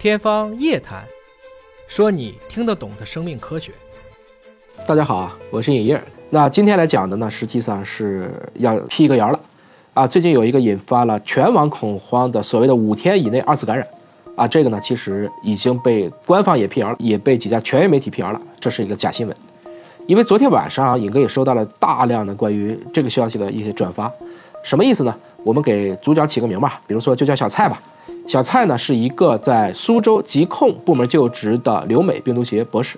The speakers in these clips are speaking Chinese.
天方夜谭，说你听得懂的生命科学。大家好啊，我是尹烨。那今天来讲的呢，实际上是要辟个谣了啊。最近有一个引发了全网恐慌的所谓的五天以内二次感染啊，这个呢其实已经被官方也辟谣了，也被几家权威媒体辟谣了，这是一个假新闻。因为昨天晚上，尹哥也收到了大量的关于这个消息的一些转发，什么意思呢？我们给主角起个名吧，比如说就叫小蔡吧。小蔡呢是一个在苏州疾控部门就职的留美病毒学博士。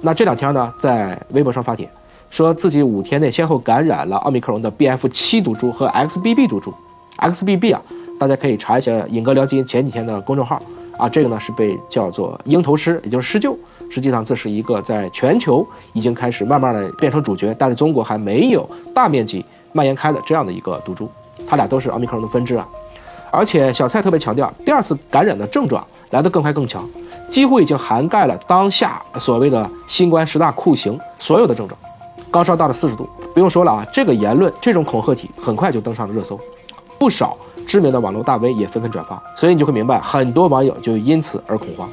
那这两天呢，在微博上发帖，说自己五天内先后感染了奥密克戎的 BF 七毒株和 XBB 毒株。XBB 啊，大家可以查一下尹哥聊金前几天的公众号啊，这个呢是被叫做鹰头狮，也就是狮鹫。实际上这是一个在全球已经开始慢慢的变成主角，但是中国还没有大面积蔓延开的这样的一个毒株。它俩都是奥密克戎的分支啊。而且小蔡特别强调，第二次感染的症状来得更快更强，几乎已经涵盖了当下所谓的新冠十大酷刑所有的症状，高烧到了四十度。不用说了啊，这个言论这种恐吓体很快就登上了热搜，不少知名的网络大 V 也纷纷转发，所以你就会明白，很多网友就因此而恐慌。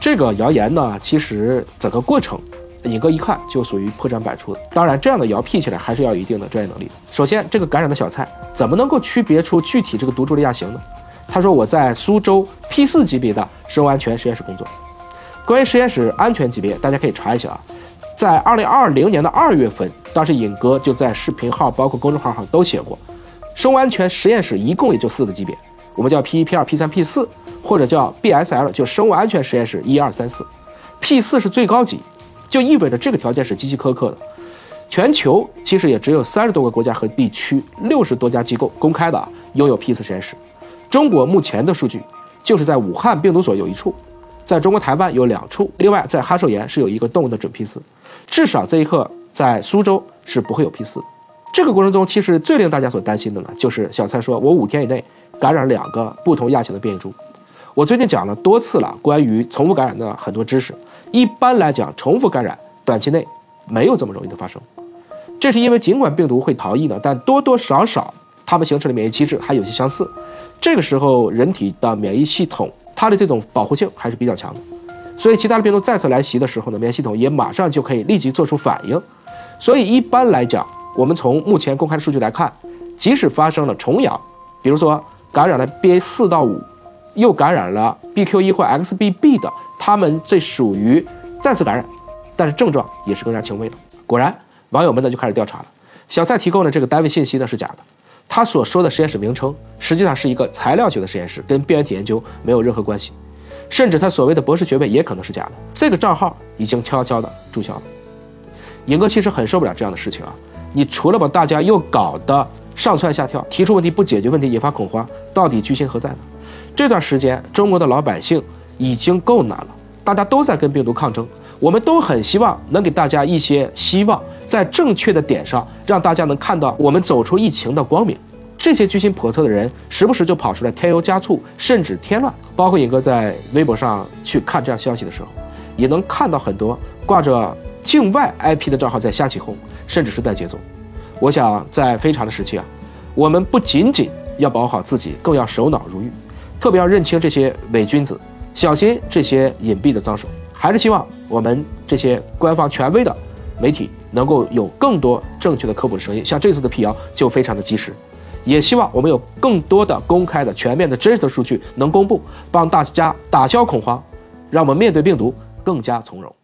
这个谣言呢，其实整个过程。尹哥一看就属于破绽百出的，当然这样的谣辟起来还是要有一定的专业能力的。首先，这个感染的小蔡怎么能够区别出具体这个毒株的亚型呢？他说我在苏州 P 四级别的生物安全实验室工作。关于实验室安全级别，大家可以查一下啊。在二零二零年的二月份，当时尹哥就在视频号包括公众号上都写过，生物安全实验室一共也就四个级别，我们叫 P 一、P 二、P 三、P 四，或者叫 BSL，就生物安全实验室一二三四，P 四是最高级。就意味着这个条件是极其苛刻的。全球其实也只有三十多个国家和地区，六十多家机构公开的拥有 P 四实验室。中国目前的数据就是在武汉病毒所有一处，在中国台湾有两处，另外在哈寿岩是有一个动物的准 P 四。至少这一刻在苏州是不会有 P 四。这个过程中，其实最令大家所担心的呢，就是小蔡说我五天以内感染两个不同亚型的变异株。我最近讲了多次了，关于重复感染的很多知识。一般来讲，重复感染短期内没有这么容易的发生，这是因为尽管病毒会逃逸呢，但多多少少它们形成的免疫机制还有些相似。这个时候，人体的免疫系统它的这种保护性还是比较强的，所以其他的病毒再次来袭的时候呢，免疫系统也马上就可以立即做出反应。所以一般来讲，我们从目前公开的数据来看，即使发生了重阳，比如说感染了 BA 四到五，又感染了 BQ 一或 XBB 的。他们这属于再次感染，但是症状也是更加轻微的。果然，网友们呢就开始调查了。小蔡提供的这个单位信息呢是假的，他所说的实验室名称实际上是一个材料学的实验室，跟病原体研究没有任何关系。甚至他所谓的博士学位也可能是假的。这个账号已经悄悄的注销了。尹哥其实很受不了这样的事情啊！你除了把大家又搞得上蹿下跳，提出问题不解决问题，引发恐慌，到底居心何在呢？这段时间，中国的老百姓。已经够难了，大家都在跟病毒抗争，我们都很希望能给大家一些希望，在正确的点上让大家能看到我们走出疫情的光明。这些居心叵测的人，时不时就跑出来添油加醋，甚至添乱。包括尹哥在微博上去看这样消息的时候，也能看到很多挂着境外 IP 的账号在瞎起哄，甚至是带节奏。我想在非常的时期啊，我们不仅仅要保护好自己，更要守脑如玉，特别要认清这些伪君子。小心这些隐蔽的脏手，还是希望我们这些官方权威的媒体能够有更多正确的科普声音。像这次的辟谣就非常的及时，也希望我们有更多的公开的、全面的、真实的数据能公布，帮大家打消恐慌，让我们面对病毒更加从容。